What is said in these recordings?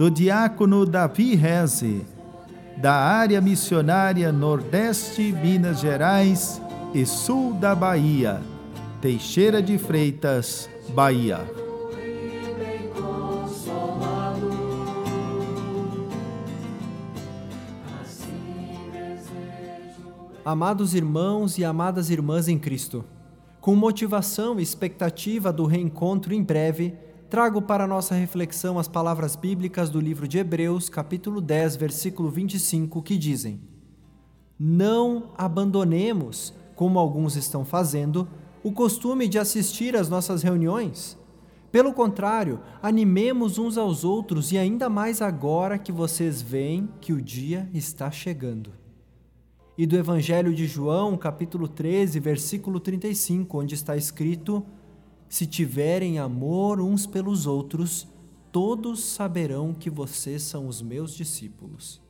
do diácono Davi Reze, da área missionária Nordeste, Minas Gerais e Sul da Bahia, Teixeira de Freitas, Bahia. Amados irmãos e amadas irmãs em Cristo, com motivação e expectativa do reencontro em breve, trago para nossa reflexão as palavras bíblicas do livro de Hebreus, capítulo 10, versículo 25, que dizem: Não abandonemos, como alguns estão fazendo, o costume de assistir às nossas reuniões. Pelo contrário, animemos uns aos outros e ainda mais agora que vocês veem que o dia está chegando. E do Evangelho de João, capítulo 13, versículo 35, onde está escrito: se tiverem amor uns pelos outros, todos saberão que vocês são os meus discípulos.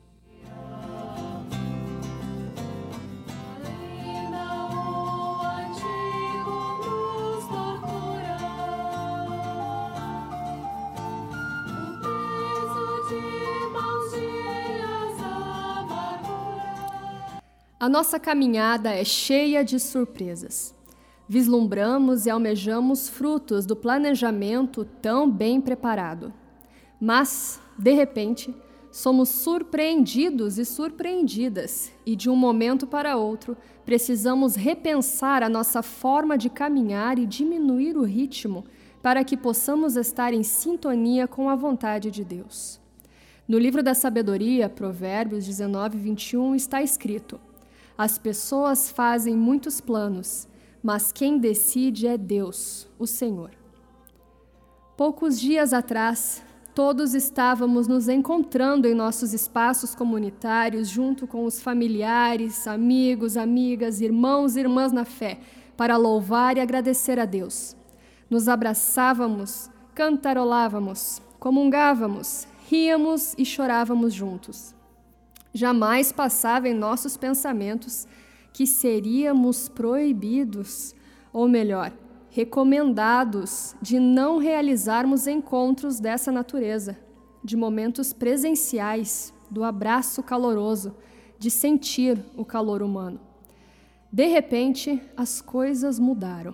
A nossa caminhada é cheia de surpresas vislumbramos e almejamos frutos do planejamento tão bem preparado. Mas, de repente, somos surpreendidos e surpreendidas, e de um momento para outro precisamos repensar a nossa forma de caminhar e diminuir o ritmo para que possamos estar em sintonia com a vontade de Deus. No livro da Sabedoria, Provérbios 19, 21, está escrito: As pessoas fazem muitos planos mas quem decide é Deus, o Senhor. Poucos dias atrás, todos estávamos nos encontrando em nossos espaços comunitários, junto com os familiares, amigos, amigas, irmãos e irmãs na fé, para louvar e agradecer a Deus. Nos abraçávamos, cantarolávamos, comungávamos, ríamos e chorávamos juntos. Jamais passava em nossos pensamentos que seríamos proibidos, ou melhor, recomendados de não realizarmos encontros dessa natureza, de momentos presenciais, do abraço caloroso, de sentir o calor humano. De repente, as coisas mudaram.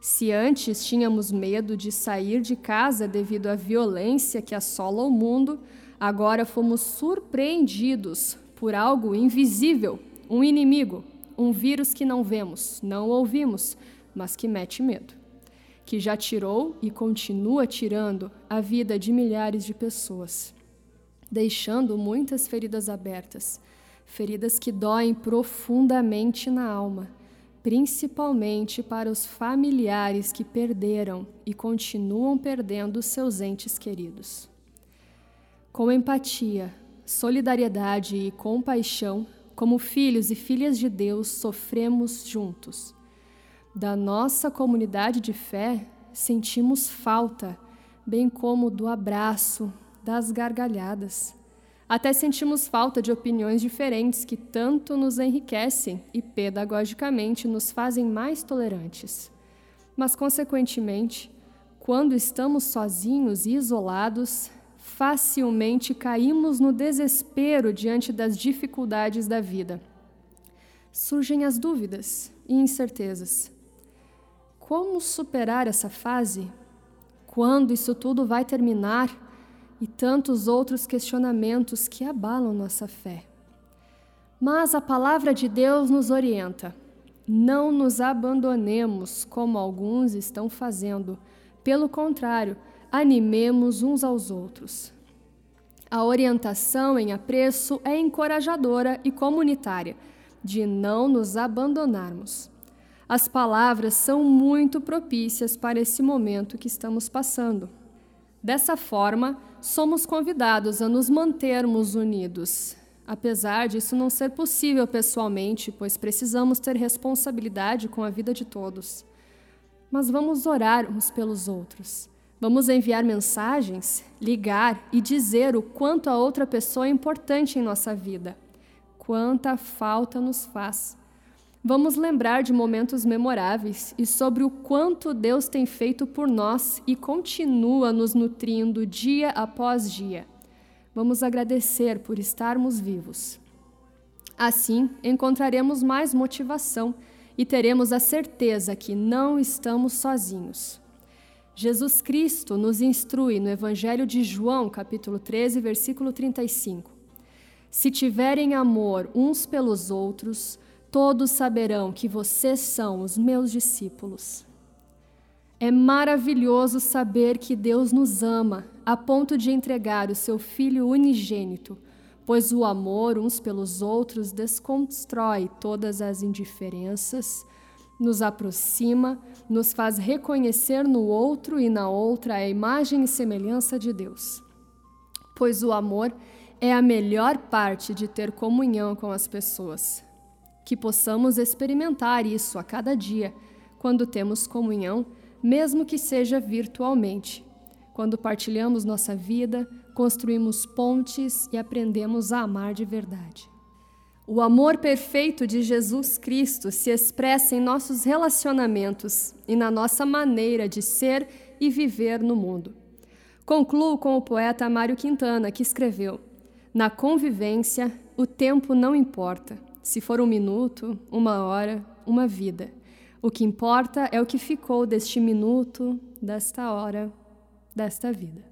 Se antes tínhamos medo de sair de casa devido à violência que assola o mundo, agora fomos surpreendidos por algo invisível um inimigo, um vírus que não vemos, não ouvimos, mas que mete medo, que já tirou e continua tirando a vida de milhares de pessoas, deixando muitas feridas abertas, feridas que doem profundamente na alma, principalmente para os familiares que perderam e continuam perdendo seus entes queridos. Com empatia, solidariedade e compaixão, como filhos e filhas de Deus, sofremos juntos. Da nossa comunidade de fé, sentimos falta, bem como do abraço, das gargalhadas. Até sentimos falta de opiniões diferentes que tanto nos enriquecem e pedagogicamente nos fazem mais tolerantes. Mas, consequentemente, quando estamos sozinhos e isolados, facilmente caímos no desespero diante das dificuldades da vida. Surgem as dúvidas e incertezas. Como superar essa fase? Quando isso tudo vai terminar? E tantos outros questionamentos que abalam nossa fé. Mas a palavra de Deus nos orienta. Não nos abandonemos como alguns estão fazendo. Pelo contrário, animemos uns aos outros. A orientação em apreço é encorajadora e comunitária, de não nos abandonarmos. As palavras são muito propícias para esse momento que estamos passando. Dessa forma, somos convidados a nos mantermos unidos. Apesar disso não ser possível pessoalmente, pois precisamos ter responsabilidade com a vida de todos. Mas vamos orar uns pelos outros. Vamos enviar mensagens, ligar e dizer o quanto a outra pessoa é importante em nossa vida, quanta falta nos faz. Vamos lembrar de momentos memoráveis e sobre o quanto Deus tem feito por nós e continua nos nutrindo dia após dia. Vamos agradecer por estarmos vivos. Assim, encontraremos mais motivação e teremos a certeza que não estamos sozinhos. Jesus Cristo nos instrui no Evangelho de João, capítulo 13, versículo 35. Se tiverem amor uns pelos outros, todos saberão que vocês são os meus discípulos. É maravilhoso saber que Deus nos ama a ponto de entregar o seu Filho unigênito, pois o amor uns pelos outros desconstrói todas as indiferenças, nos aproxima, nos faz reconhecer no outro e na outra a imagem e semelhança de Deus. Pois o amor é a melhor parte de ter comunhão com as pessoas que possamos experimentar isso a cada dia, quando temos comunhão, mesmo que seja virtualmente. Quando partilhamos nossa vida, construímos pontes e aprendemos a amar de verdade. O amor perfeito de Jesus Cristo se expressa em nossos relacionamentos e na nossa maneira de ser e viver no mundo. Concluo com o poeta Mário Quintana, que escreveu: Na convivência, o tempo não importa se for um minuto, uma hora, uma vida. O que importa é o que ficou deste minuto, desta hora, desta vida.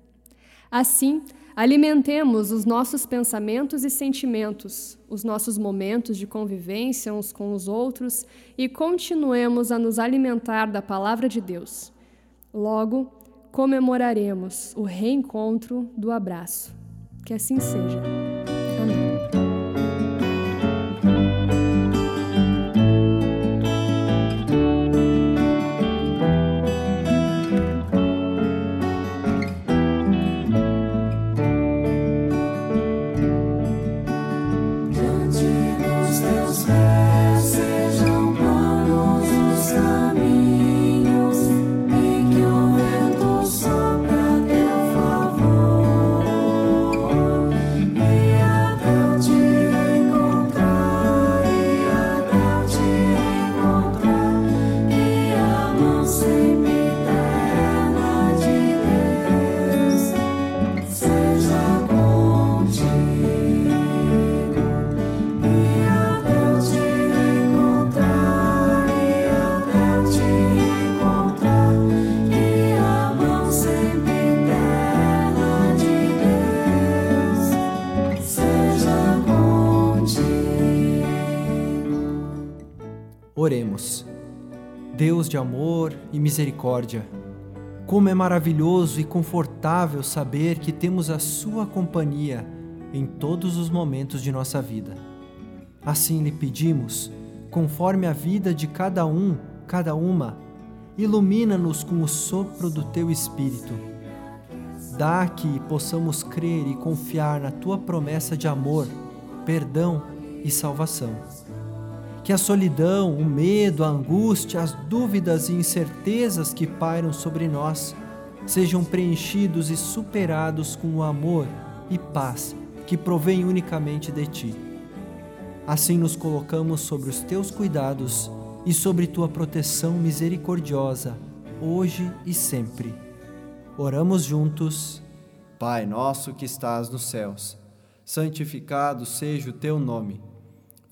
Assim, alimentemos os nossos pensamentos e sentimentos, os nossos momentos de convivência uns com os outros e continuemos a nos alimentar da palavra de Deus. Logo, comemoraremos o reencontro do abraço. Que assim seja. Deus de amor e misericórdia, como é maravilhoso e confortável saber que temos a Sua companhia em todos os momentos de nossa vida. Assim lhe pedimos, conforme a vida de cada um, cada uma, ilumina-nos com o sopro do Teu Espírito. Dá que possamos crer e confiar na Tua promessa de amor, perdão e salvação que a solidão, o medo, a angústia, as dúvidas e incertezas que pairam sobre nós sejam preenchidos e superados com o amor e paz que provém unicamente de ti. Assim nos colocamos sobre os teus cuidados e sobre tua proteção misericordiosa, hoje e sempre. Oramos juntos. Pai nosso que estás nos céus, santificado seja o teu nome.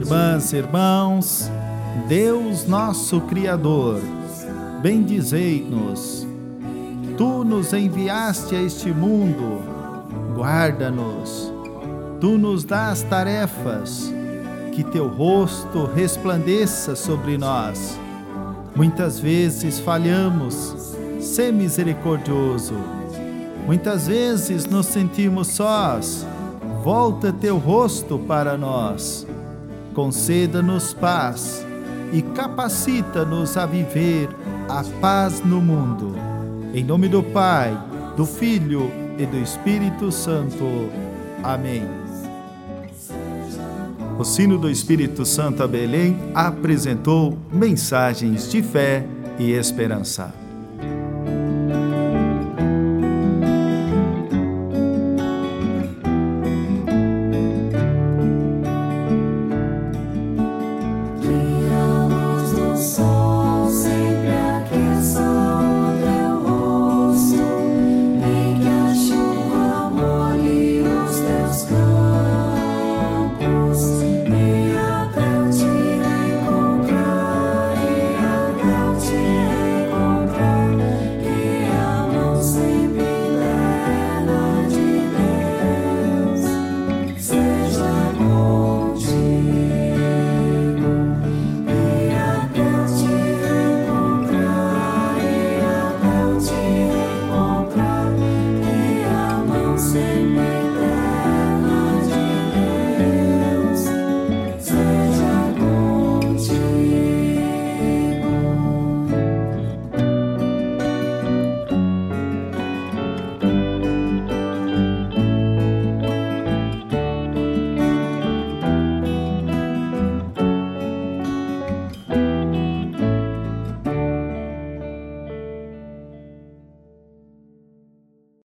Irmãs, irmãos, Deus nosso Criador, bendizei-nos. Tu nos enviaste a este mundo, guarda-nos. Tu nos dás tarefas, que teu rosto resplandeça sobre nós. Muitas vezes falhamos, sê misericordioso. Muitas vezes nos sentimos sós, volta teu rosto para nós conceda-nos paz e capacita-nos a viver a paz no mundo. Em nome do Pai, do Filho e do Espírito Santo. Amém. O sino do Espírito Santo a Belém apresentou mensagens de fé e esperança.